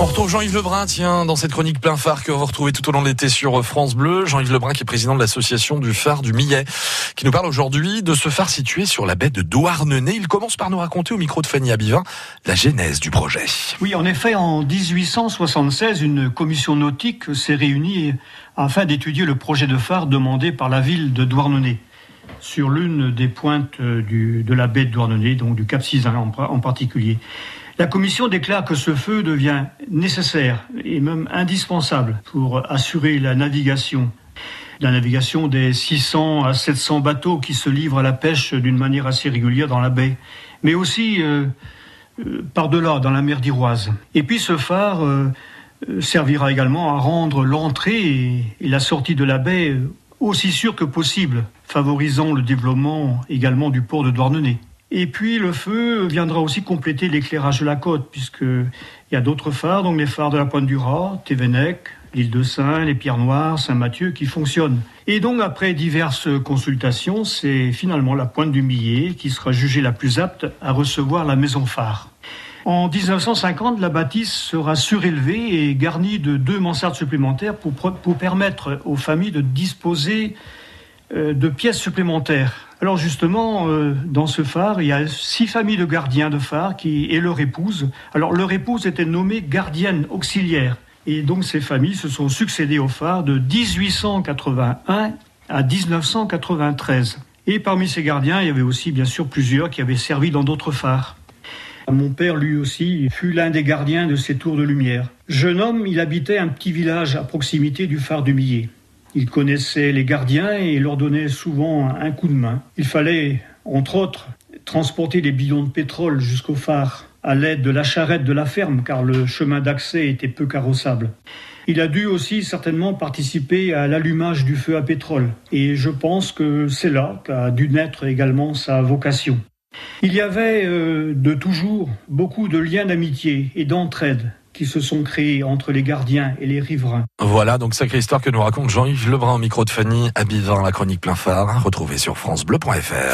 On retrouve Jean-Yves Lebrun, tiens, dans cette chronique plein phare que vous retrouvez tout au long de l'été sur France Bleu. Jean-Yves Lebrun qui est président de l'association du phare du Millet, qui nous parle aujourd'hui de ce phare situé sur la baie de Douarnenez. Il commence par nous raconter au micro de Fanny Abivin la genèse du projet. Oui, en effet, en 1876, une commission nautique s'est réunie afin d'étudier le projet de phare demandé par la ville de Douarnenez sur l'une des pointes du, de la baie de Douarnenez, donc du Cap Sizun en particulier. La Commission déclare que ce feu devient nécessaire et même indispensable pour assurer la navigation. La navigation des 600 à 700 bateaux qui se livrent à la pêche d'une manière assez régulière dans la baie, mais aussi euh, euh, par-delà, dans la mer d'Iroise. Et puis ce phare euh, servira également à rendre l'entrée et, la sortie de la baie aussi sûre que possible, favorisant le développement également du port de Douarnenez. Et puis le feu viendra aussi compléter l'éclairage de la côte, puisqu'il y a d'autres phares, donc les phares de la Pointe du Raz, Thévenec, l'île de Saint, les Pierres Noires, Saint-Mathieu, qui fonctionnent. Et donc après diverses consultations, c'est finalement la Pointe du Millet qui sera jugée la plus apte à recevoir la maison phare. En 1950, la bâtisse sera surélevée et garnie de deux mansardes supplémentaires pour, permettre aux familles de disposer euh, de pièces supplémentaires. Alors justement, euh, dans ce phare, il y a six familles de gardiens de phare qui, et leur épouse. Alors leur épouse était nommée gardienne auxiliaire. Et donc ces familles se sont succédées au phare de 1881 à 1993. Et parmi ces gardiens, il y avait aussi bien sûr plusieurs qui avaient servi dans d'autres phares. Mon père, lui aussi, fut l'un des gardiens de ces tours de lumière. Jeune homme, il habitait un petit village à proximité du phare du Millet. Il connaissait les gardiens et leur donnait souvent un coup de main. Il fallait, entre autres, transporter les bidons de pétrole jusqu'au phare à l'aide de la charrette de la ferme car le chemin d'accès était peu carrossable. Il a dû aussi certainement participer à l'allumage du feu à pétrole et je pense que c'est là qu'a dû naître également sa vocation. Il y avait euh, de toujours beaucoup de liens d'amitié et d'entraide qui se sont créés entre les gardiens et les riverains. Voilà, donc sacrée histoire que nous raconte Jean-Yves Lebrun au micro de Fanny, Abivin, la chronique plein phare, retrouvée sur francebleu.fr.